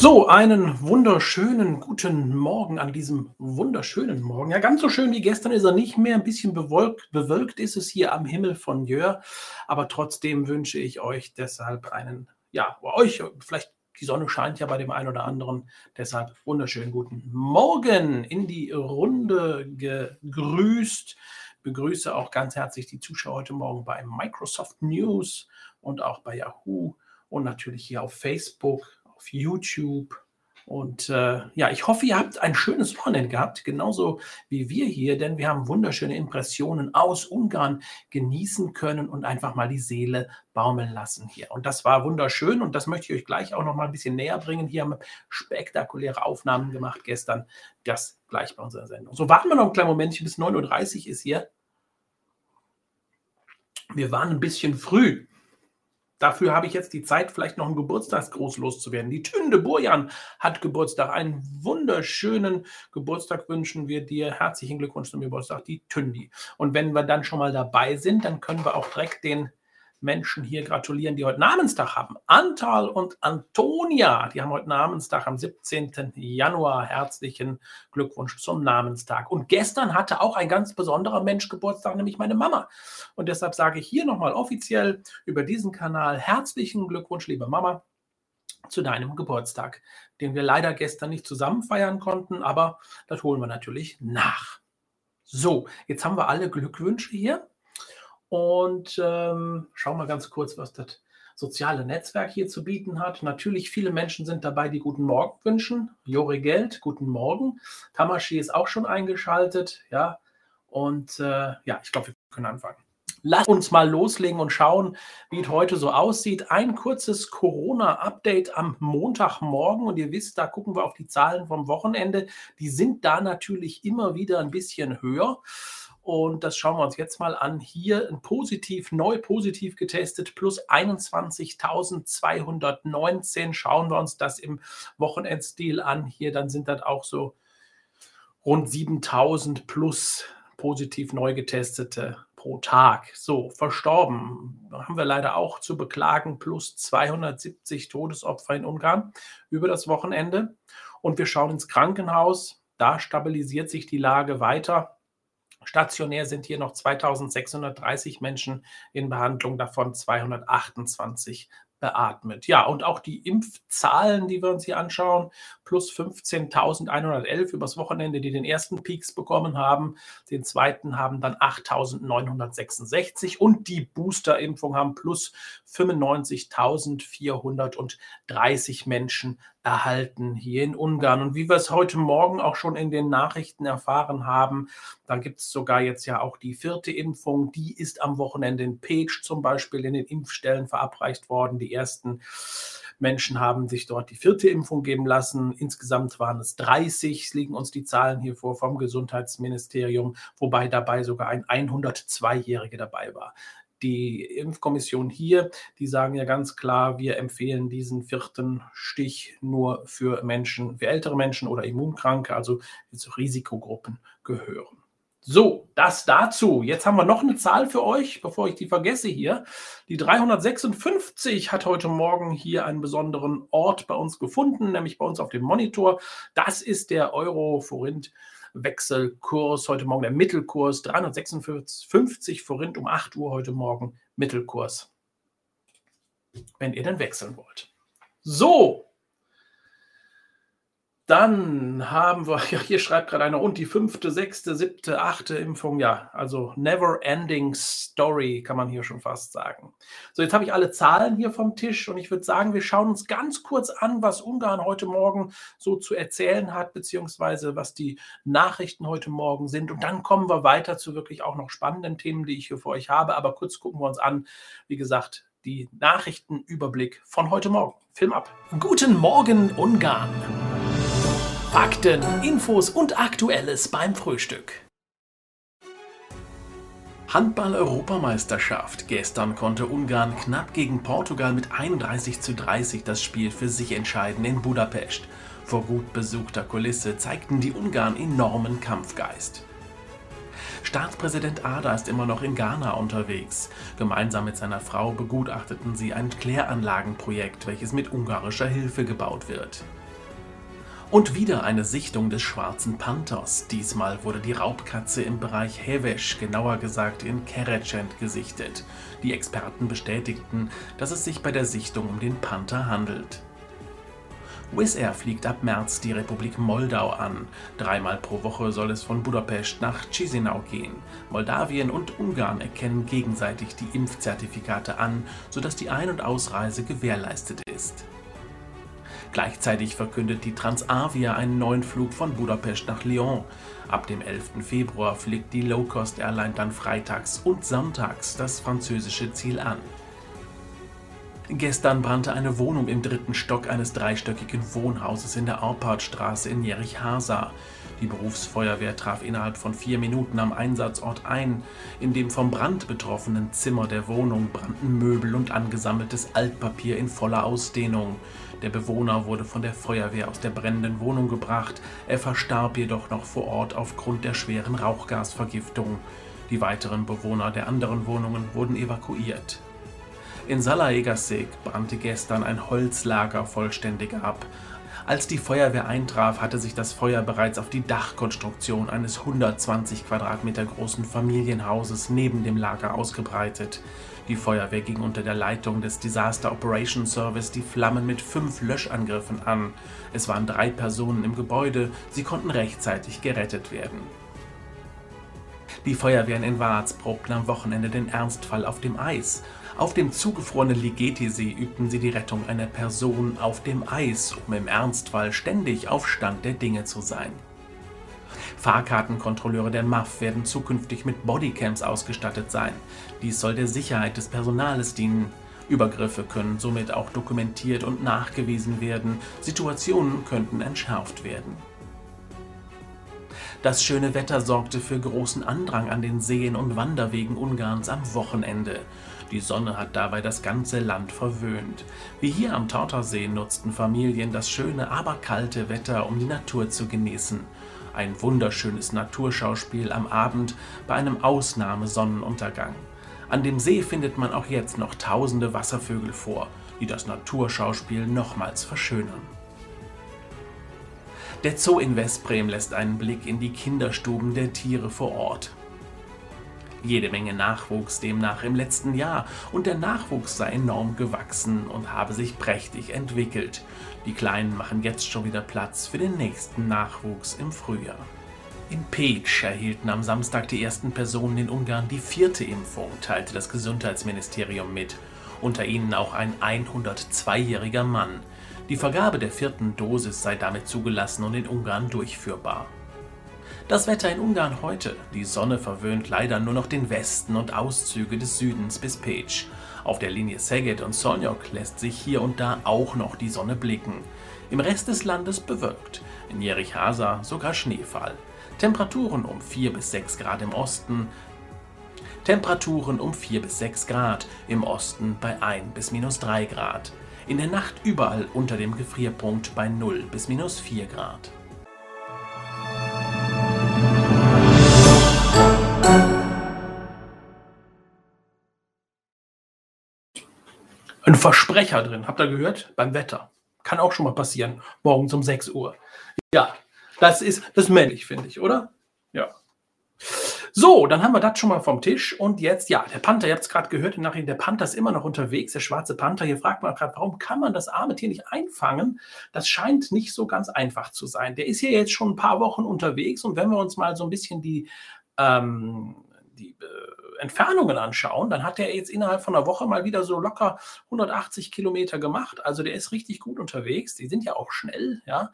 So, einen wunderschönen guten Morgen an diesem wunderschönen Morgen. Ja, ganz so schön wie gestern ist er nicht mehr. Ein bisschen bewölkt, bewölkt ist es hier am Himmel von Jör. Aber trotzdem wünsche ich euch deshalb einen, ja, euch, vielleicht die Sonne scheint ja bei dem einen oder anderen. Deshalb wunderschönen guten Morgen in die Runde gegrüßt. Begrüße auch ganz herzlich die Zuschauer heute Morgen bei Microsoft News und auch bei Yahoo und natürlich hier auf Facebook auf YouTube. Und äh, ja, ich hoffe, ihr habt ein schönes Wochenende gehabt, genauso wie wir hier, denn wir haben wunderschöne Impressionen aus Ungarn genießen können und einfach mal die Seele baumeln lassen hier. Und das war wunderschön und das möchte ich euch gleich auch noch mal ein bisschen näher bringen. Hier haben wir spektakuläre Aufnahmen gemacht gestern. Das gleich bei unserer Sendung. So, warten wir noch einen kleinen Momentchen, bis 9.30 Uhr ist hier. Wir waren ein bisschen früh. Dafür habe ich jetzt die Zeit, vielleicht noch einen Geburtstagsgruß loszuwerden. Die Tünde Burjan hat Geburtstag. Einen wunderschönen Geburtstag wünschen wir dir. Herzlichen Glückwunsch zum Geburtstag, die Tündi. Und wenn wir dann schon mal dabei sind, dann können wir auch direkt den Menschen hier gratulieren, die heute Namenstag haben. Antal und Antonia, die haben heute Namenstag am 17. Januar. Herzlichen Glückwunsch zum Namenstag. Und gestern hatte auch ein ganz besonderer Mensch Geburtstag, nämlich meine Mama. Und deshalb sage ich hier nochmal offiziell über diesen Kanal herzlichen Glückwunsch, liebe Mama, zu deinem Geburtstag, den wir leider gestern nicht zusammen feiern konnten, aber das holen wir natürlich nach. So, jetzt haben wir alle Glückwünsche hier. Und ähm, schauen wir ganz kurz, was das soziale Netzwerk hier zu bieten hat. Natürlich, viele Menschen sind dabei, die guten Morgen wünschen. Jori Geld, guten Morgen. Tamashi ist auch schon eingeschaltet. Ja, und äh, ja, ich glaube, wir können anfangen. Lass uns mal loslegen und schauen, wie es heute so aussieht. Ein kurzes Corona-Update am Montagmorgen. Und ihr wisst, da gucken wir auf die Zahlen vom Wochenende. Die sind da natürlich immer wieder ein bisschen höher. Und das schauen wir uns jetzt mal an. Hier ein positiv, neu positiv getestet, plus 21.219. Schauen wir uns das im Wochenendstil an. Hier, dann sind das auch so rund 7000 plus positiv neu getestete pro Tag. So, verstorben haben wir leider auch zu beklagen, plus 270 Todesopfer in Ungarn über das Wochenende. Und wir schauen ins Krankenhaus. Da stabilisiert sich die Lage weiter. Stationär sind hier noch 2630 Menschen in Behandlung, davon 228 beatmet. Ja, und auch die Impfzahlen, die wir uns hier anschauen, plus 15.111 übers Wochenende, die den ersten Peaks bekommen haben. Den zweiten haben dann 8.966 und die Boosterimpfung haben plus 95.430 Menschen erhalten hier in Ungarn. Und wie wir es heute Morgen auch schon in den Nachrichten erfahren haben, da gibt es sogar jetzt ja auch die vierte Impfung. Die ist am Wochenende in Page zum Beispiel in den Impfstellen verabreicht worden. Die ersten Menschen haben sich dort die vierte Impfung geben lassen. Insgesamt waren es 30, es liegen uns die Zahlen hier vor vom Gesundheitsministerium, wobei dabei sogar ein 102-Jähriger dabei war die Impfkommission hier, die sagen ja ganz klar, wir empfehlen diesen vierten Stich nur für Menschen, für ältere Menschen oder Immunkranke, also zu Risikogruppen gehören. So, das dazu. Jetzt haben wir noch eine Zahl für euch, bevor ich die vergesse hier. Die 356 hat heute Morgen hier einen besonderen Ort bei uns gefunden, nämlich bei uns auf dem Monitor. Das ist der Euro-Forint Wechselkurs heute Morgen, der Mittelkurs 356 Forint um 8 Uhr heute Morgen Mittelkurs, wenn ihr denn wechseln wollt. So, dann haben wir, ja, hier schreibt gerade einer, und die fünfte, sechste, siebte, achte Impfung, ja, also never ending story, kann man hier schon fast sagen. So, jetzt habe ich alle Zahlen hier vom Tisch und ich würde sagen, wir schauen uns ganz kurz an, was Ungarn heute Morgen so zu erzählen hat, beziehungsweise was die Nachrichten heute Morgen sind. Und dann kommen wir weiter zu wirklich auch noch spannenden Themen, die ich hier für euch habe. Aber kurz gucken wir uns an, wie gesagt, die Nachrichtenüberblick von heute Morgen. Film ab. Guten Morgen, Ungarn. Fakten, Infos und Aktuelles beim Frühstück. Handball-Europameisterschaft. Gestern konnte Ungarn knapp gegen Portugal mit 31 zu 30 das Spiel für sich entscheiden in Budapest. Vor gut besuchter Kulisse zeigten die Ungarn enormen Kampfgeist. Staatspräsident Ada ist immer noch in Ghana unterwegs. Gemeinsam mit seiner Frau begutachteten sie ein Kläranlagenprojekt, welches mit ungarischer Hilfe gebaut wird. Und wieder eine Sichtung des schwarzen Panthers. Diesmal wurde die Raubkatze im Bereich Hevesh, genauer gesagt in Kerecent, gesichtet. Die Experten bestätigten, dass es sich bei der Sichtung um den Panther handelt. Wizz Air fliegt ab März die Republik Moldau an. Dreimal pro Woche soll es von Budapest nach Chisinau gehen. Moldawien und Ungarn erkennen gegenseitig die Impfzertifikate an, sodass die Ein- und Ausreise gewährleistet ist. Gleichzeitig verkündet die Transavia einen neuen Flug von Budapest nach Lyon. Ab dem 11. Februar fliegt die Low-Cost-Airline dann freitags und sonntags das französische Ziel an. Gestern brannte eine Wohnung im dritten Stock eines dreistöckigen Wohnhauses in der Arpadstraße in Jerich-Hasa. Die Berufsfeuerwehr traf innerhalb von vier Minuten am Einsatzort ein. In dem vom Brand betroffenen Zimmer der Wohnung brannten Möbel und angesammeltes Altpapier in voller Ausdehnung. Der Bewohner wurde von der Feuerwehr aus der brennenden Wohnung gebracht. Er verstarb jedoch noch vor Ort aufgrund der schweren Rauchgasvergiftung. Die weiteren Bewohner der anderen Wohnungen wurden evakuiert. In Salaegasek brannte gestern ein Holzlager vollständig ab. Als die Feuerwehr eintraf, hatte sich das Feuer bereits auf die Dachkonstruktion eines 120 Quadratmeter großen Familienhauses neben dem Lager ausgebreitet. Die Feuerwehr ging unter der Leitung des Disaster Operations Service die Flammen mit fünf Löschangriffen an. Es waren drei Personen im Gebäude, sie konnten rechtzeitig gerettet werden. Die Feuerwehren in Vaz probten am Wochenende den Ernstfall auf dem Eis. Auf dem zugefrorenen Ligeti-See übten sie die Rettung einer Person auf dem Eis, um im Ernstfall ständig auf Stand der Dinge zu sein. Fahrkartenkontrolleure der MAF werden zukünftig mit Bodycams ausgestattet sein. Dies soll der Sicherheit des Personales dienen. Übergriffe können somit auch dokumentiert und nachgewiesen werden. Situationen könnten entschärft werden. Das schöne Wetter sorgte für großen Andrang an den Seen und Wanderwegen Ungarns am Wochenende. Die Sonne hat dabei das ganze Land verwöhnt. Wie hier am Tautersee nutzten Familien das schöne, aber kalte Wetter, um die Natur zu genießen. Ein wunderschönes Naturschauspiel am Abend bei einem Ausnahmesonnenuntergang. An dem See findet man auch jetzt noch tausende Wasservögel vor, die das Naturschauspiel nochmals verschönern. Der Zoo in Westbrem lässt einen Blick in die Kinderstuben der Tiere vor Ort. Jede Menge Nachwuchs demnach im letzten Jahr und der Nachwuchs sei enorm gewachsen und habe sich prächtig entwickelt. Die Kleinen machen jetzt schon wieder Platz für den nächsten Nachwuchs im Frühjahr. In Pécs erhielten am Samstag die ersten Personen in Ungarn die vierte Impfung, teilte das Gesundheitsministerium mit. Unter ihnen auch ein 102-jähriger Mann. Die Vergabe der vierten Dosis sei damit zugelassen und in Ungarn durchführbar. Das Wetter in Ungarn heute. Die Sonne verwöhnt leider nur noch den Westen und Auszüge des Südens bis Pécs. Auf der Linie Szeged und Szolnok lässt sich hier und da auch noch die Sonne blicken. Im Rest des Landes bewölkt. In Jerich-Hasa sogar Schneefall. Temperaturen um 4 bis 6 Grad im Osten. Temperaturen um 4 bis 6 Grad, im Osten bei 1 bis minus 3 Grad. In der Nacht überall unter dem Gefrierpunkt bei 0 bis minus 4 Grad. Ein Versprecher drin, habt ihr gehört? Beim Wetter. Kann auch schon mal passieren, morgens um 6 Uhr. Ja, das ist das ist männlich, finde ich, oder? Ja. So, dann haben wir das schon mal vom Tisch. Und jetzt, ja, der Panther, ihr habt es gerade gehört, die Nachricht, der Panther ist immer noch unterwegs, der schwarze Panther. Hier fragt man gerade, warum kann man das arme Tier nicht einfangen? Das scheint nicht so ganz einfach zu sein. Der ist hier jetzt schon ein paar Wochen unterwegs und wenn wir uns mal so ein bisschen die, ähm, die äh, Entfernungen anschauen, dann hat er jetzt innerhalb von einer Woche mal wieder so locker 180 Kilometer gemacht. Also der ist richtig gut unterwegs. Die sind ja auch schnell, ja.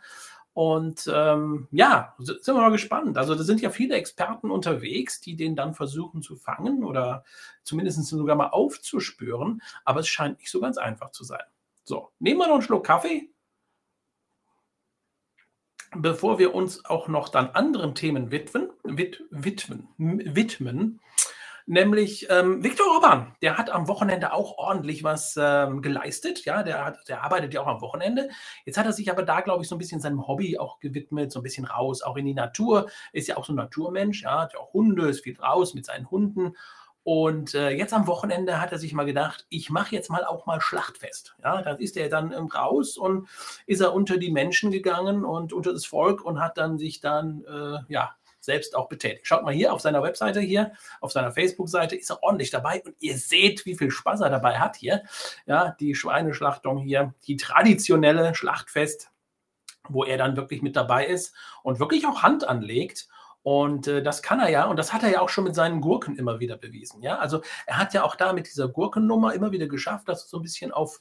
Und ähm, ja, sind wir mal gespannt. Also da sind ja viele Experten unterwegs, die den dann versuchen zu fangen oder zumindest sogar mal aufzuspüren. Aber es scheint nicht so ganz einfach zu sein. So, nehmen wir noch einen Schluck Kaffee, bevor wir uns auch noch dann anderen Themen widmen, wid, widmen, widmen nämlich ähm, Viktor Orban. Der hat am Wochenende auch ordentlich was ähm, geleistet. Ja, der, hat, der arbeitet ja auch am Wochenende. Jetzt hat er sich aber da, glaube ich, so ein bisschen seinem Hobby auch gewidmet, so ein bisschen raus, auch in die Natur. Ist ja auch so ein Naturmensch. Ja, hat ja auch Hunde, ist viel raus mit seinen Hunden. Und äh, jetzt am Wochenende hat er sich mal gedacht, ich mache jetzt mal auch mal Schlachtfest. Ja, dann ist er dann ähm, raus und ist er unter die Menschen gegangen und unter das Volk und hat dann sich dann, äh, ja, selbst auch betätigt. Schaut mal hier auf seiner Webseite hier, auf seiner Facebook-Seite ist er ordentlich dabei und ihr seht, wie viel Spaß er dabei hat hier. Ja, die Schweineschlachtung hier, die traditionelle Schlachtfest, wo er dann wirklich mit dabei ist und wirklich auch Hand anlegt und äh, das kann er ja, und das hat er ja auch schon mit seinen Gurken immer wieder bewiesen. Ja, also er hat ja auch da mit dieser Gurkennummer immer wieder geschafft, dass er so ein bisschen auf,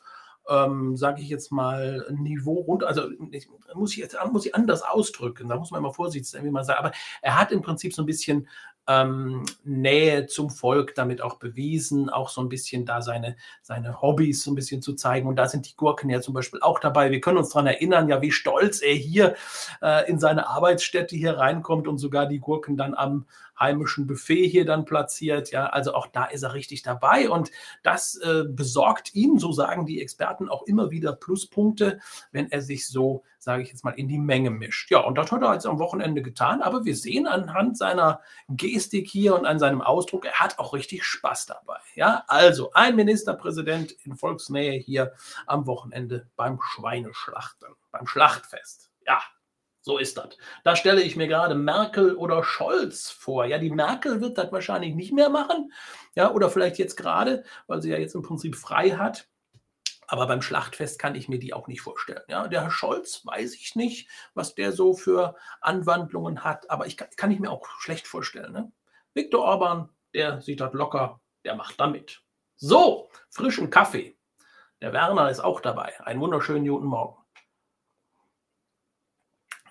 ähm, sage ich jetzt mal, Niveau runter, also ich, muss ich jetzt muss ich anders ausdrücken, da muss man immer vorsichtig sein, wie man sagt, aber er hat im Prinzip so ein bisschen ähm, Nähe zum Volk damit auch bewiesen, auch so ein bisschen da seine, seine Hobbys so ein bisschen zu zeigen. Und da sind die Gurken ja zum Beispiel auch dabei. Wir können uns daran erinnern, ja, wie stolz er hier äh, in seine Arbeitsstätte hier reinkommt und sogar die Gurken dann am heimischen Buffet hier dann platziert. Ja, also auch da ist er richtig dabei und das äh, besorgt ihm, so sagen die Experten, auch immer wieder Pluspunkte, wenn er sich so, sage ich jetzt mal, in die Menge mischt. Ja, und das hat er jetzt am Wochenende getan, aber wir sehen anhand seiner Gestik hier und an seinem Ausdruck, er hat auch richtig Spaß dabei. Ja, also ein Ministerpräsident in Volksnähe hier am Wochenende beim Schweineschlachten, beim Schlachtfest. Ja, so ist das. Da stelle ich mir gerade Merkel oder Scholz vor. Ja, die Merkel wird das wahrscheinlich nicht mehr machen. Ja, oder vielleicht jetzt gerade, weil sie ja jetzt im Prinzip frei hat. Aber beim Schlachtfest kann ich mir die auch nicht vorstellen. Ja, der Herr Scholz weiß ich nicht, was der so für Anwandlungen hat, aber ich kann, kann ich mir auch schlecht vorstellen. Ne? Viktor Orban, der sieht das locker, der macht da mit. So, frischen Kaffee. Der Werner ist auch dabei. Einen wunderschönen guten Morgen.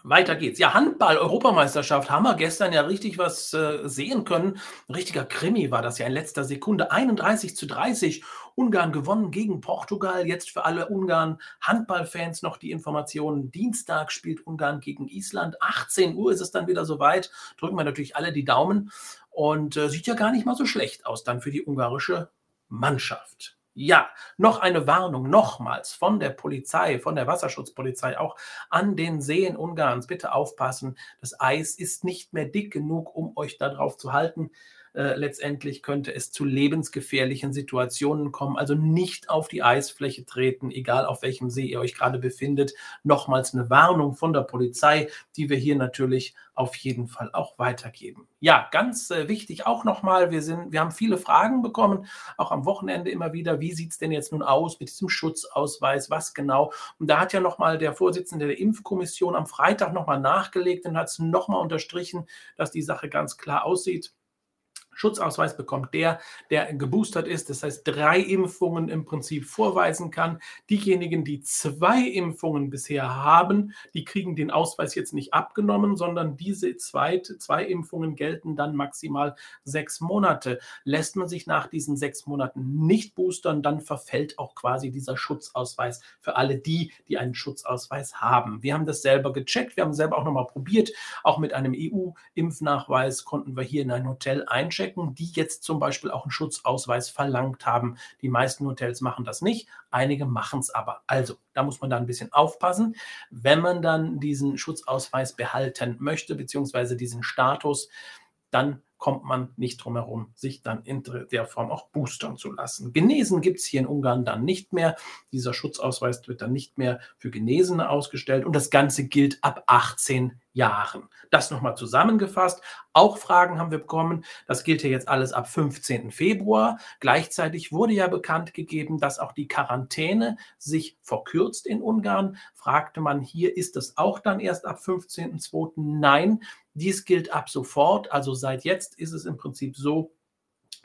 Weiter geht's. Ja, Handball-Europameisterschaft haben wir gestern ja richtig was äh, sehen können. Ein richtiger Krimi war das ja in letzter Sekunde. 31 zu 30. Ungarn gewonnen gegen Portugal. Jetzt für alle Ungarn-Handballfans noch die Informationen. Dienstag spielt Ungarn gegen Island. 18 Uhr ist es dann wieder soweit. Drücken wir natürlich alle die Daumen. Und äh, sieht ja gar nicht mal so schlecht aus dann für die ungarische Mannschaft. Ja, noch eine Warnung nochmals von der Polizei, von der Wasserschutzpolizei auch an den Seen Ungarns. Bitte aufpassen, das Eis ist nicht mehr dick genug, um euch darauf zu halten. Äh, letztendlich könnte es zu lebensgefährlichen Situationen kommen. Also nicht auf die Eisfläche treten, egal auf welchem See ihr euch gerade befindet. Nochmals eine Warnung von der Polizei, die wir hier natürlich auf jeden Fall auch weitergeben. Ja, ganz äh, wichtig auch nochmal, wir, sind, wir haben viele Fragen bekommen, auch am Wochenende immer wieder. Wie sieht es denn jetzt nun aus mit diesem Schutzausweis? Was genau? Und da hat ja nochmal der Vorsitzende der Impfkommission am Freitag nochmal nachgelegt und hat es nochmal unterstrichen, dass die Sache ganz klar aussieht. Schutzausweis bekommt der, der geboostert ist, das heißt drei Impfungen im Prinzip vorweisen kann. Diejenigen, die zwei Impfungen bisher haben, die kriegen den Ausweis jetzt nicht abgenommen, sondern diese zwei, zwei Impfungen gelten dann maximal sechs Monate. Lässt man sich nach diesen sechs Monaten nicht boostern, dann verfällt auch quasi dieser Schutzausweis für alle die, die einen Schutzausweis haben. Wir haben das selber gecheckt, wir haben selber auch nochmal probiert, auch mit einem EU-Impfnachweis konnten wir hier in ein Hotel einchecken checken, die jetzt zum Beispiel auch einen Schutzausweis verlangt haben. Die meisten Hotels machen das nicht, einige machen es aber. Also, da muss man da ein bisschen aufpassen. Wenn man dann diesen Schutzausweis behalten möchte, beziehungsweise diesen Status, dann kommt man nicht drum herum, sich dann in der Form auch boostern zu lassen. Genesen gibt es hier in Ungarn dann nicht mehr. Dieser Schutzausweis wird dann nicht mehr für Genesene ausgestellt und das Ganze gilt ab 18 Jahren. Das nochmal zusammengefasst. Auch Fragen haben wir bekommen. Das gilt ja jetzt alles ab 15. Februar. Gleichzeitig wurde ja bekannt gegeben, dass auch die Quarantäne sich verkürzt in Ungarn. Fragte man hier, ist das auch dann erst ab 15.2.? Nein, dies gilt ab sofort. Also seit jetzt ist es im Prinzip so,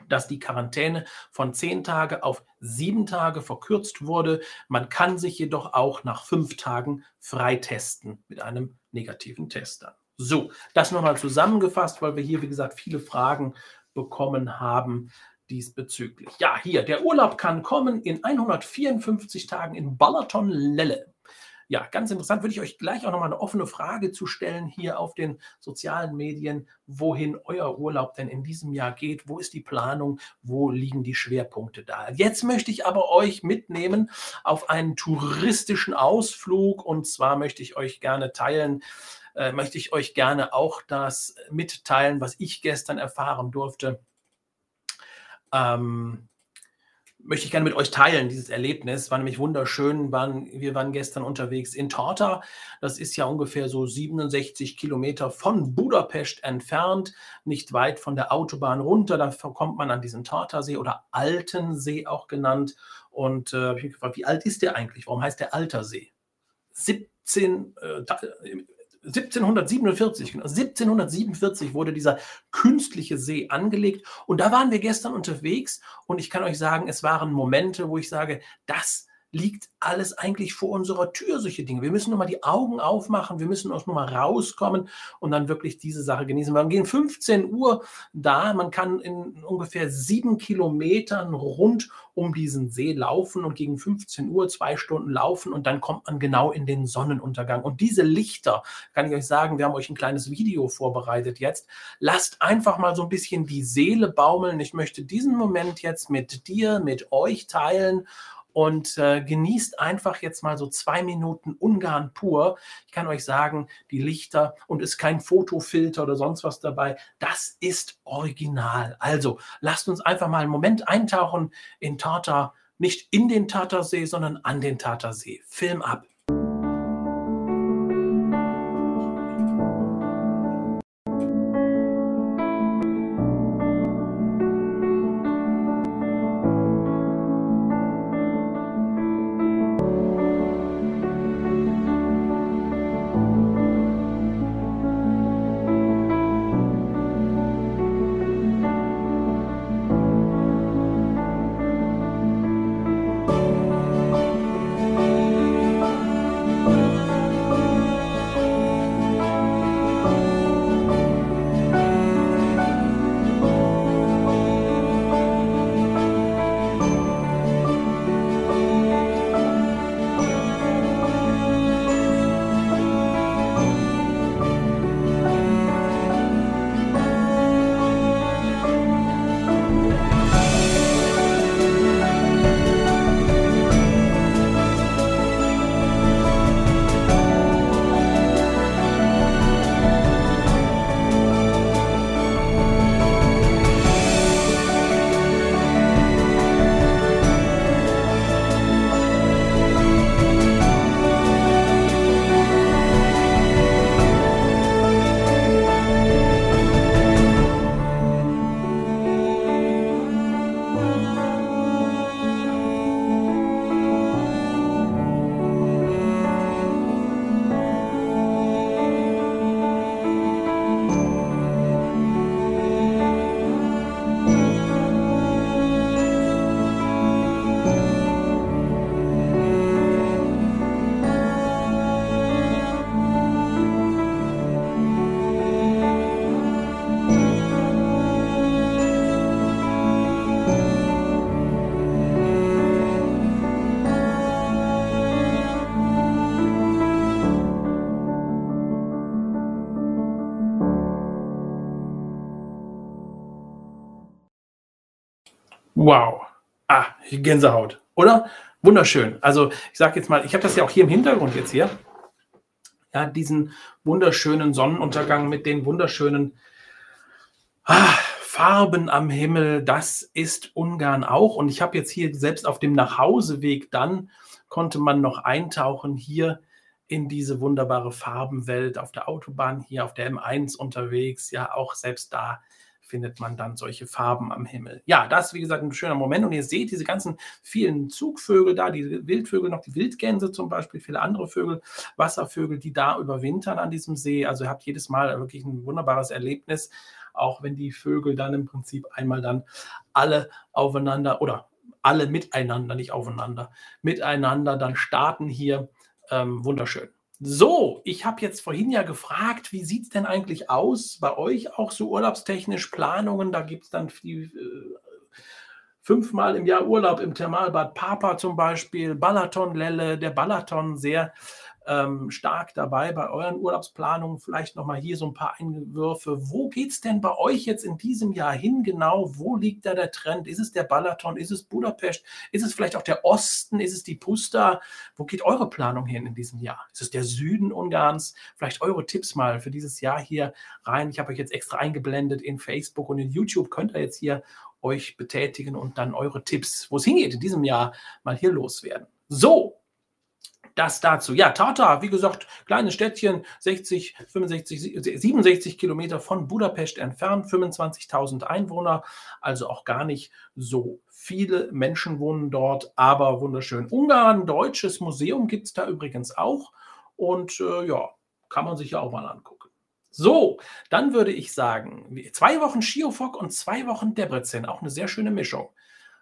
dass die Quarantäne von zehn Tage auf sieben Tage verkürzt wurde. Man kann sich jedoch auch nach fünf Tagen freitesten mit einem negativen Test dann. So, das nochmal zusammengefasst, weil wir hier, wie gesagt, viele Fragen bekommen haben diesbezüglich. Ja, hier, der Urlaub kann kommen in 154 Tagen in Balaton-Lelle ja, ganz interessant, würde ich euch gleich auch nochmal eine offene Frage zu stellen hier auf den sozialen Medien, wohin euer Urlaub denn in diesem Jahr geht, wo ist die Planung, wo liegen die Schwerpunkte da. Jetzt möchte ich aber euch mitnehmen auf einen touristischen Ausflug. Und zwar möchte ich euch gerne teilen, äh, möchte ich euch gerne auch das mitteilen, was ich gestern erfahren durfte. Ähm, möchte ich gerne mit euch teilen, dieses Erlebnis. War nämlich wunderschön. Waren, wir waren gestern unterwegs in Torta. Das ist ja ungefähr so 67 Kilometer von Budapest entfernt, nicht weit von der Autobahn runter. Da kommt man an diesen Tortasee oder Altensee auch genannt. Und äh, ich gefragt, wie alt ist der eigentlich? Warum heißt der Altersee? 17, äh, 1747, genau, 1747 wurde dieser künstliche See angelegt. Und da waren wir gestern unterwegs und ich kann euch sagen, es waren Momente, wo ich sage, das liegt alles eigentlich vor unserer Tür, solche Dinge. Wir müssen nur mal die Augen aufmachen, wir müssen uns nur mal rauskommen und dann wirklich diese Sache genießen. Wir gehen 15 Uhr da, man kann in ungefähr sieben Kilometern rund um diesen See laufen und gegen 15 Uhr zwei Stunden laufen und dann kommt man genau in den Sonnenuntergang. Und diese Lichter, kann ich euch sagen, wir haben euch ein kleines Video vorbereitet jetzt. Lasst einfach mal so ein bisschen die Seele baumeln. Ich möchte diesen Moment jetzt mit dir, mit euch teilen und äh, genießt einfach jetzt mal so zwei Minuten Ungarn pur. Ich kann euch sagen, die Lichter und ist kein Fotofilter oder sonst was dabei. Das ist original. Also lasst uns einfach mal einen Moment eintauchen in Tata, nicht in den Tatersee, sondern an den Tatersee. Film ab. Wow. Ah, Gänsehaut, oder? Wunderschön. Also ich sage jetzt mal, ich habe das ja auch hier im Hintergrund jetzt hier. Ja, diesen wunderschönen Sonnenuntergang mit den wunderschönen ah, Farben am Himmel. Das ist Ungarn auch. Und ich habe jetzt hier selbst auf dem Nachhauseweg dann konnte man noch eintauchen hier in diese wunderbare Farbenwelt auf der Autobahn hier auf der M1 unterwegs. Ja, auch selbst da findet man dann solche Farben am Himmel. Ja, das ist wie gesagt ein schöner Moment. Und ihr seht diese ganzen vielen Zugvögel da, die Wildvögel, noch die Wildgänse zum Beispiel, viele andere Vögel, Wasservögel, die da überwintern an diesem See. Also ihr habt jedes Mal wirklich ein wunderbares Erlebnis, auch wenn die Vögel dann im Prinzip einmal dann alle aufeinander oder alle miteinander, nicht aufeinander, miteinander dann starten hier. Ähm, wunderschön. So, ich habe jetzt vorhin ja gefragt, wie sieht es denn eigentlich aus bei euch auch so urlaubstechnisch Planungen? Da gibt es dann die, äh, fünfmal im Jahr Urlaub im Thermalbad Papa zum Beispiel, Balaton Lelle, der Balaton sehr ähm, stark dabei bei euren Urlaubsplanungen. Vielleicht nochmal hier so ein paar Einwürfe. Wo geht es denn bei euch jetzt in diesem Jahr hin genau? Wo liegt da der Trend? Ist es der Balaton? Ist es Budapest? Ist es vielleicht auch der Osten? Ist es die Pusta? Wo geht eure Planung hin in diesem Jahr? Ist es der Süden Ungarns? Vielleicht eure Tipps mal für dieses Jahr hier rein. Ich habe euch jetzt extra eingeblendet in Facebook und in YouTube. Könnt ihr jetzt hier euch betätigen und dann eure Tipps, wo es hingeht in diesem Jahr, mal hier loswerden. So, das dazu. Ja, Tata, wie gesagt, kleines Städtchen, 60, 65, 67 Kilometer von Budapest entfernt, 25.000 Einwohner, also auch gar nicht so viele Menschen wohnen dort, aber wunderschön. Ungarn, deutsches Museum gibt es da übrigens auch und äh, ja, kann man sich ja auch mal angucken. So, dann würde ich sagen, zwei Wochen Schiofok und zwei Wochen Debrecen, auch eine sehr schöne Mischung.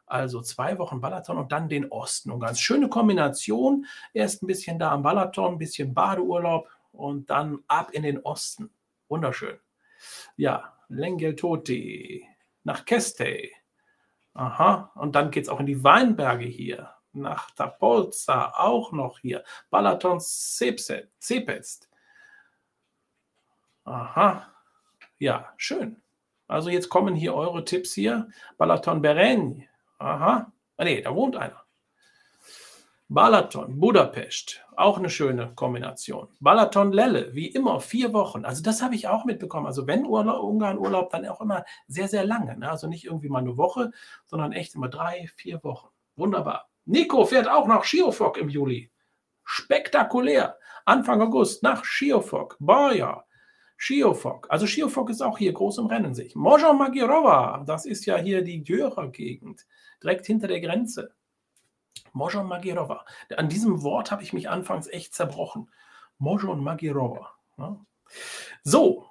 Also zwei Wochen Balaton und dann den Osten. Und ganz schöne Kombination. Erst ein bisschen da am Balaton, ein bisschen Badeurlaub und dann ab in den Osten. Wunderschön. Ja, Lengeltoti nach Keste. Aha, und dann geht es auch in die Weinberge hier. Nach Tapolza auch noch hier. Balaton Zepest. Aha, ja, schön. Also jetzt kommen hier eure Tipps hier. Balaton Beregne, Aha. Ah, nee, da wohnt einer. Balaton, Budapest, auch eine schöne Kombination. Balaton Lelle, wie immer, vier Wochen. Also das habe ich auch mitbekommen. Also wenn Urlaub, Ungarn Urlaub, dann auch immer sehr, sehr lange. Ne? Also nicht irgendwie mal eine Woche, sondern echt immer drei, vier Wochen. Wunderbar. Nico fährt auch nach Schiofok im Juli. Spektakulär. Anfang August nach Schiofok. Boja. Schiofok. Also Schiofok ist auch hier groß im Rennen sich. Mojo Magirova, das ist ja hier die Görer-Gegend direkt hinter der Grenze. Mojon Magirova. An diesem Wort habe ich mich anfangs echt zerbrochen. Mojon Magirova. Ja. So,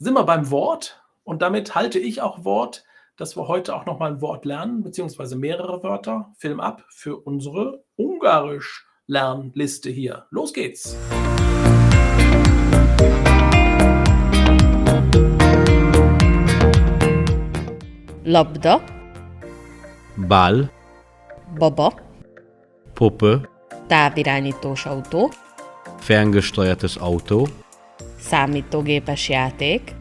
sind wir beim Wort und damit halte ich auch Wort, dass wir heute auch nochmal ein Wort lernen, beziehungsweise mehrere Wörter. Film ab für unsere Ungarisch-Lernliste hier. Los geht's! Labda. Bál, Baba, Puppe, távirányítós autó, ferngesteuertes Auto, számítógépes játék,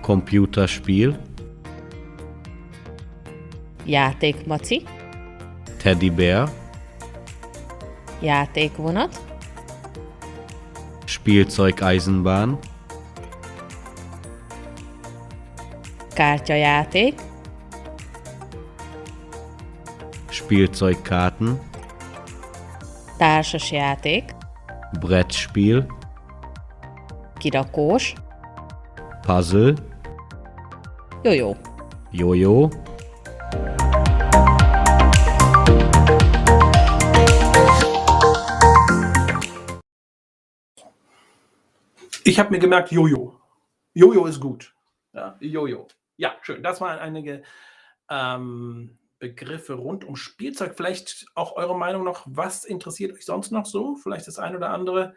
Computerspiel, játékmaci, Teddybär, játékvonat, Spielzeugeisenbahn, kártyajáték, Spielzeugkarten, társasjáték, Brettspiel, kirakós, Puzzle, jó-jó. Jojo, Ich habe mir gemerkt, Jojo. Jojo ist gut. Ja, Jojo. Ja, schön. Das waren einige ähm, Begriffe rund um Spielzeug. Vielleicht auch eure Meinung noch. Was interessiert euch sonst noch so? Vielleicht das ein oder andere,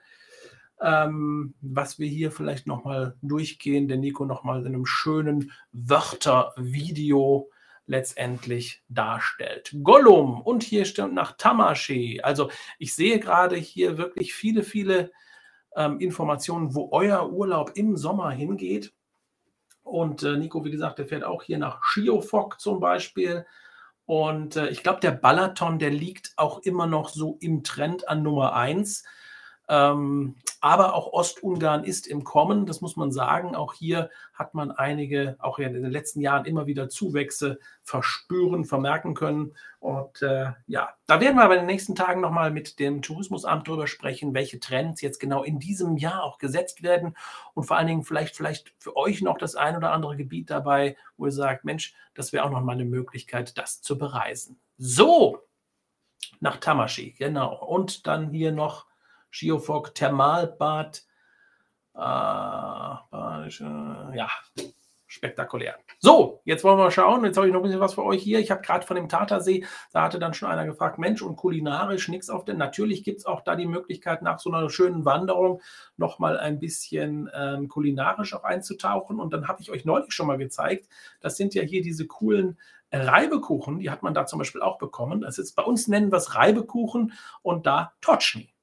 ähm, was wir hier vielleicht nochmal durchgehen. Der Nico nochmal in einem schönen Wörtervideo letztendlich darstellt. Gollum und hier stimmt nach Tamashi. Also ich sehe gerade hier wirklich viele, viele ähm, Informationen, wo euer Urlaub im Sommer hingeht. Und äh, Nico, wie gesagt, der fährt auch hier nach Schiofok zum Beispiel. Und äh, ich glaube, der Balaton, der liegt auch immer noch so im Trend an Nummer 1. Ähm, aber auch Ostungarn ist im Kommen, das muss man sagen. Auch hier hat man einige, auch in den letzten Jahren immer wieder Zuwächse verspüren, vermerken können. Und äh, ja, da werden wir aber in den nächsten Tagen nochmal mit dem Tourismusamt drüber sprechen, welche Trends jetzt genau in diesem Jahr auch gesetzt werden. Und vor allen Dingen vielleicht, vielleicht für euch noch das ein oder andere Gebiet dabei, wo ihr sagt, Mensch, das wäre auch nochmal eine Möglichkeit, das zu bereisen. So, nach Tamashi, genau. Und dann hier noch Schiofok Thermalbad. Äh, ja, spektakulär. So, jetzt wollen wir mal schauen. Jetzt habe ich noch ein bisschen was für euch hier. Ich habe gerade von dem Tatersee, da hatte dann schon einer gefragt, Mensch, und kulinarisch nichts auf denn. Natürlich gibt es auch da die Möglichkeit, nach so einer schönen Wanderung nochmal ein bisschen ähm, kulinarisch auch einzutauchen. Und dann habe ich euch neulich schon mal gezeigt, das sind ja hier diese coolen Reibekuchen, die hat man da zum Beispiel auch bekommen. Das ist bei uns nennen wir es Reibekuchen und da Totschni.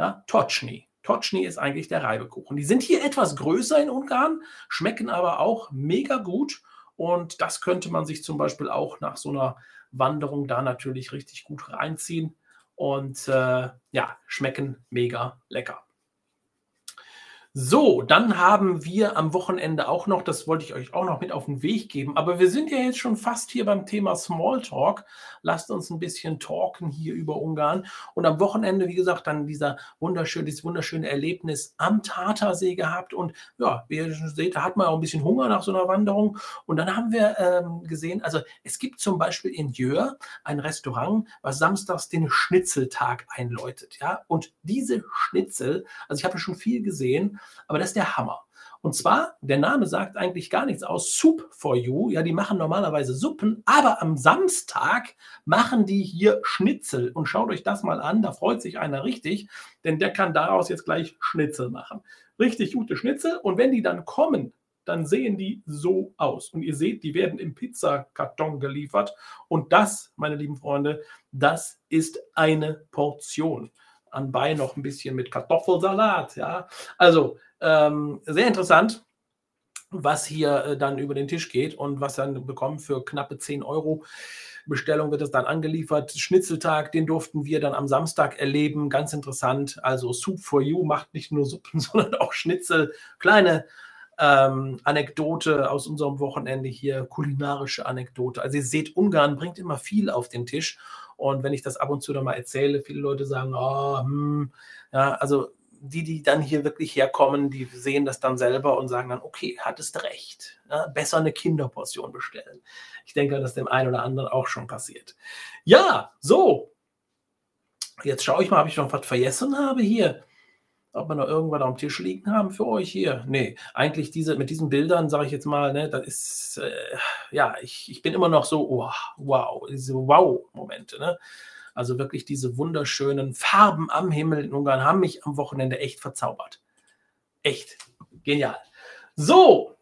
Ja, Totschni. Totschni ist eigentlich der Reibekuchen. Die sind hier etwas größer in Ungarn, schmecken aber auch mega gut. Und das könnte man sich zum Beispiel auch nach so einer Wanderung da natürlich richtig gut reinziehen. Und äh, ja, schmecken mega lecker. So, dann haben wir am Wochenende auch noch, das wollte ich euch auch noch mit auf den Weg geben, aber wir sind ja jetzt schon fast hier beim Thema Smalltalk. Lasst uns ein bisschen talken hier über Ungarn. Und am Wochenende, wie gesagt, dann dieser wunderschöne, dieses wunderschöne Erlebnis am Tatersee gehabt. Und ja, wie ihr schon seht, da hat man auch ein bisschen Hunger nach so einer Wanderung. Und dann haben wir ähm, gesehen, also es gibt zum Beispiel in Jör ein Restaurant, was samstags den Schnitzeltag einläutet. Ja, und diese Schnitzel, also ich habe schon viel gesehen, aber das ist der Hammer. Und zwar, der Name sagt eigentlich gar nichts aus. Soup for You. Ja, die machen normalerweise Suppen, aber am Samstag machen die hier Schnitzel. Und schaut euch das mal an, da freut sich einer richtig, denn der kann daraus jetzt gleich Schnitzel machen. Richtig gute Schnitzel. Und wenn die dann kommen, dann sehen die so aus. Und ihr seht, die werden im Pizzakarton geliefert. Und das, meine lieben Freunde, das ist eine Portion anbei noch ein bisschen mit Kartoffelsalat. Ja, also ähm, sehr interessant, was hier äh, dann über den Tisch geht und was dann bekommen für knappe 10 Euro. Bestellung wird es dann angeliefert. Schnitzeltag, den durften wir dann am Samstag erleben. Ganz interessant. Also Soup for You macht nicht nur Suppen, sondern auch Schnitzel. Kleine ähm, Anekdote aus unserem Wochenende hier, kulinarische Anekdote. Also ihr seht, Ungarn bringt immer viel auf den Tisch. Und wenn ich das ab und zu dann mal erzähle, viele Leute sagen, oh, hm, ja, also die, die dann hier wirklich herkommen, die sehen das dann selber und sagen dann, okay, hattest recht, ja, besser eine Kinderportion bestellen. Ich denke, dass dem einen oder anderen auch schon passiert. Ja, so. Jetzt schaue ich mal, ob ich noch was vergessen habe hier ob wir noch irgendwas am Tisch liegen haben für euch hier. Nee, eigentlich diese, mit diesen Bildern, sage ich jetzt mal, ne, das ist, äh, ja, ich, ich bin immer noch so, oh, wow, diese Wow-Momente, ne? Also wirklich diese wunderschönen Farben am Himmel in Ungarn haben mich am Wochenende echt verzaubert. Echt genial. So,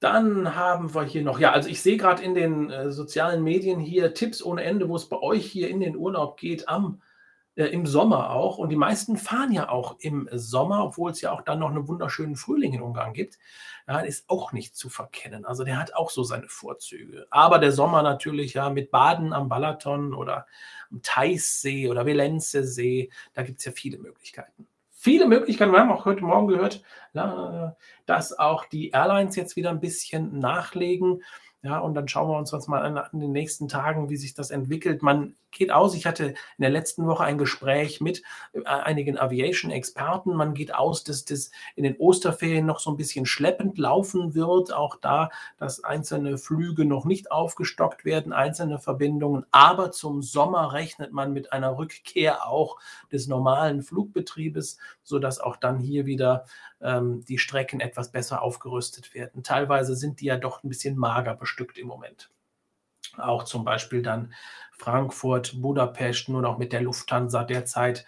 dann haben wir hier noch, ja, also ich sehe gerade in den äh, sozialen Medien hier Tipps ohne Ende, wo es bei euch hier in den Urlaub geht am äh, im Sommer auch. Und die meisten fahren ja auch im Sommer, obwohl es ja auch dann noch einen wunderschönen Frühling in Ungarn gibt. Ja, ist auch nicht zu verkennen. Also der hat auch so seine Vorzüge. Aber der Sommer natürlich ja mit Baden am Balaton oder am Theissee oder Velenzesee, da gibt es ja viele Möglichkeiten. Viele Möglichkeiten. Wir haben auch heute Morgen gehört, dass auch die Airlines jetzt wieder ein bisschen nachlegen. Ja, und dann schauen wir uns das mal an, an den nächsten Tagen, wie sich das entwickelt. Man geht aus, ich hatte in der letzten Woche ein Gespräch mit äh, einigen Aviation-Experten. Man geht aus, dass das in den Osterferien noch so ein bisschen schleppend laufen wird. Auch da, dass einzelne Flüge noch nicht aufgestockt werden, einzelne Verbindungen. Aber zum Sommer rechnet man mit einer Rückkehr auch des normalen Flugbetriebes, sodass auch dann hier wieder ähm, die Strecken etwas besser aufgerüstet werden. Teilweise sind die ja doch ein bisschen mager bestückt im Moment. Auch zum Beispiel dann Frankfurt, Budapest, nur noch mit der Lufthansa derzeit.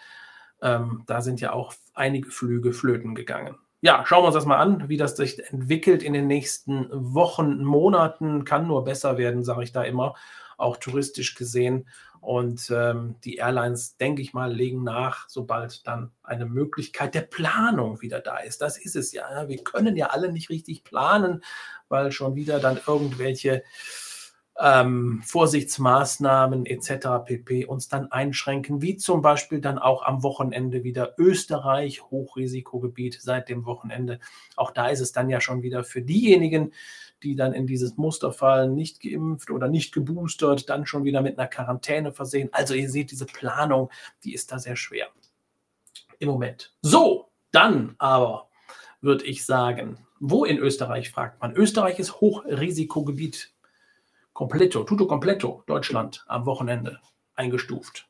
Ähm, da sind ja auch einige Flüge flöten gegangen. Ja, schauen wir uns das mal an, wie das sich entwickelt in den nächsten Wochen, Monaten. Kann nur besser werden, sage ich da immer, auch touristisch gesehen. Und ähm, die Airlines, denke ich mal, legen nach, sobald dann eine Möglichkeit der Planung wieder da ist. Das ist es ja. Wir können ja alle nicht richtig planen, weil schon wieder dann irgendwelche ähm, Vorsichtsmaßnahmen etc. pp. uns dann einschränken, wie zum Beispiel dann auch am Wochenende wieder Österreich, Hochrisikogebiet seit dem Wochenende. Auch da ist es dann ja schon wieder für diejenigen, die dann in dieses Muster fallen, nicht geimpft oder nicht geboostert, dann schon wieder mit einer Quarantäne versehen. Also ihr seht, diese Planung, die ist da sehr schwer im Moment. So, dann aber würde ich sagen, wo in Österreich fragt man? Österreich ist Hochrisikogebiet. Completo, tutto completo, Deutschland am Wochenende eingestuft.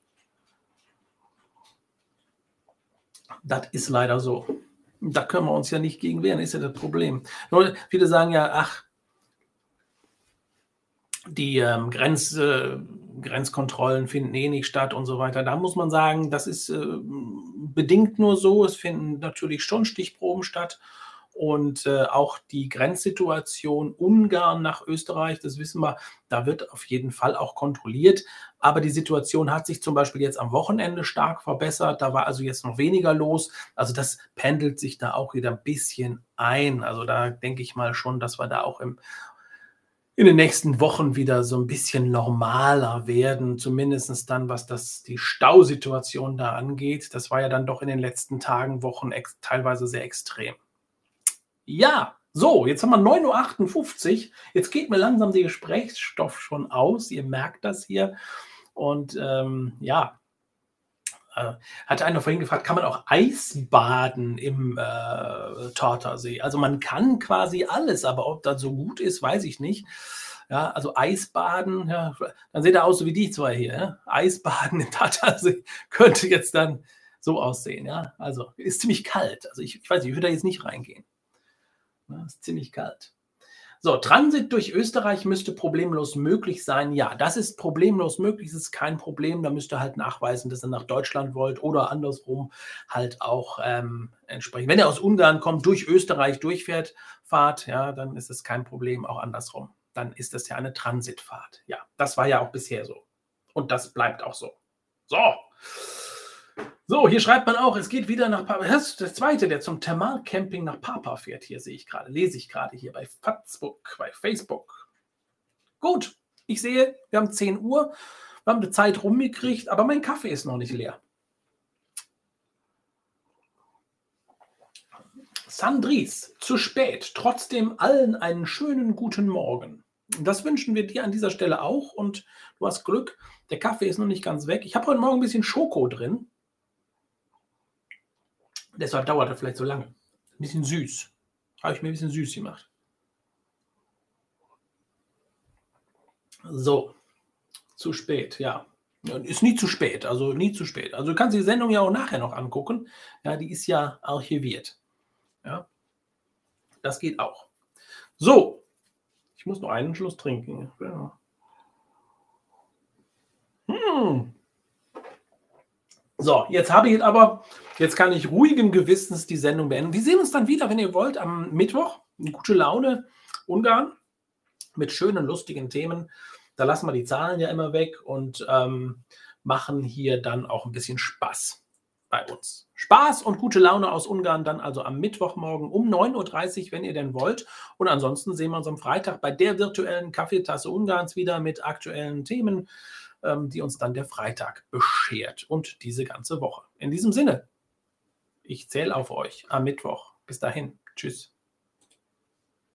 Das ist leider so. Da können wir uns ja nicht gegen wehren, ist ja das Problem. viele sagen ja, ach, die ähm, Grenz, äh, Grenzkontrollen finden eh nicht statt und so weiter. Da muss man sagen, das ist äh, bedingt nur so. Es finden natürlich schon Stichproben statt. Und äh, auch die Grenzsituation Ungarn nach Österreich, das wissen wir, da wird auf jeden Fall auch kontrolliert. Aber die Situation hat sich zum Beispiel jetzt am Wochenende stark verbessert. Da war also jetzt noch weniger los. Also das pendelt sich da auch wieder ein bisschen ein. Also da denke ich mal schon, dass wir da auch im in den nächsten Wochen wieder so ein bisschen normaler werden, zumindest dann, was das, die Stausituation da angeht. Das war ja dann doch in den letzten Tagen, Wochen teilweise sehr extrem. Ja, so, jetzt haben wir 9.58 Uhr. Jetzt geht mir langsam der Gesprächsstoff schon aus. Ihr merkt das hier. Und ähm, ja, hatte einer vorhin gefragt, kann man auch Eisbaden im äh, Tortersee? Also man kann quasi alles, aber ob das so gut ist, weiß ich nicht. Ja, also Eisbaden, ja, dann seht ihr aus so wie die zwei hier. Ja? Eisbaden im Tattersee könnte jetzt dann so aussehen. Ja, also ist ziemlich kalt. Also ich, ich weiß nicht, ich würde da jetzt nicht reingehen. Ja, ist ziemlich kalt. So, Transit durch Österreich müsste problemlos möglich sein. Ja, das ist problemlos möglich, das ist kein Problem. Da müsst ihr halt nachweisen, dass ihr nach Deutschland wollt oder andersrum halt auch ähm, entsprechend. Wenn ihr aus Ungarn kommt, durch Österreich durchfährt, fahrt, ja, dann ist es kein Problem, auch andersrum. Dann ist das ja eine Transitfahrt. Ja, das war ja auch bisher so. Und das bleibt auch so. So. So, hier schreibt man auch, es geht wieder nach Papa. Das ist der zweite, der zum Thermalcamping nach Papa fährt. Hier sehe ich gerade, lese ich gerade hier bei Facebook, bei Facebook. Gut, ich sehe, wir haben 10 Uhr, wir haben die Zeit rumgekriegt, aber mein Kaffee ist noch nicht leer. Sandris, zu spät, trotzdem allen einen schönen guten Morgen. Das wünschen wir dir an dieser Stelle auch und du hast Glück, der Kaffee ist noch nicht ganz weg. Ich habe heute Morgen ein bisschen Schoko drin. Deshalb dauert er vielleicht so lange. Ein bisschen süß. Habe ich mir ein bisschen süß gemacht. So, zu spät, ja. Ist nie zu spät, also nie zu spät. Also du kannst die Sendung ja auch nachher noch angucken. Ja, die ist ja archiviert. Ja, das geht auch. So, ich muss noch einen Schluss trinken. Ja. Hm. So, jetzt habe ich aber, jetzt kann ich ruhigen Gewissens die Sendung beenden. Wir sehen uns dann wieder, wenn ihr wollt, am Mittwoch. Eine gute Laune, Ungarn, mit schönen, lustigen Themen. Da lassen wir die Zahlen ja immer weg und ähm, machen hier dann auch ein bisschen Spaß bei uns. Spaß und gute Laune aus Ungarn dann also am Mittwochmorgen um 9.30 Uhr, wenn ihr denn wollt. Und ansonsten sehen wir uns am Freitag bei der virtuellen Kaffeetasse Ungarns wieder mit aktuellen Themen ähm, die uns dann der Freitag beschert und diese ganze Woche. In diesem Sinne, ich zähle auf euch am Mittwoch. Bis dahin. Tschüss.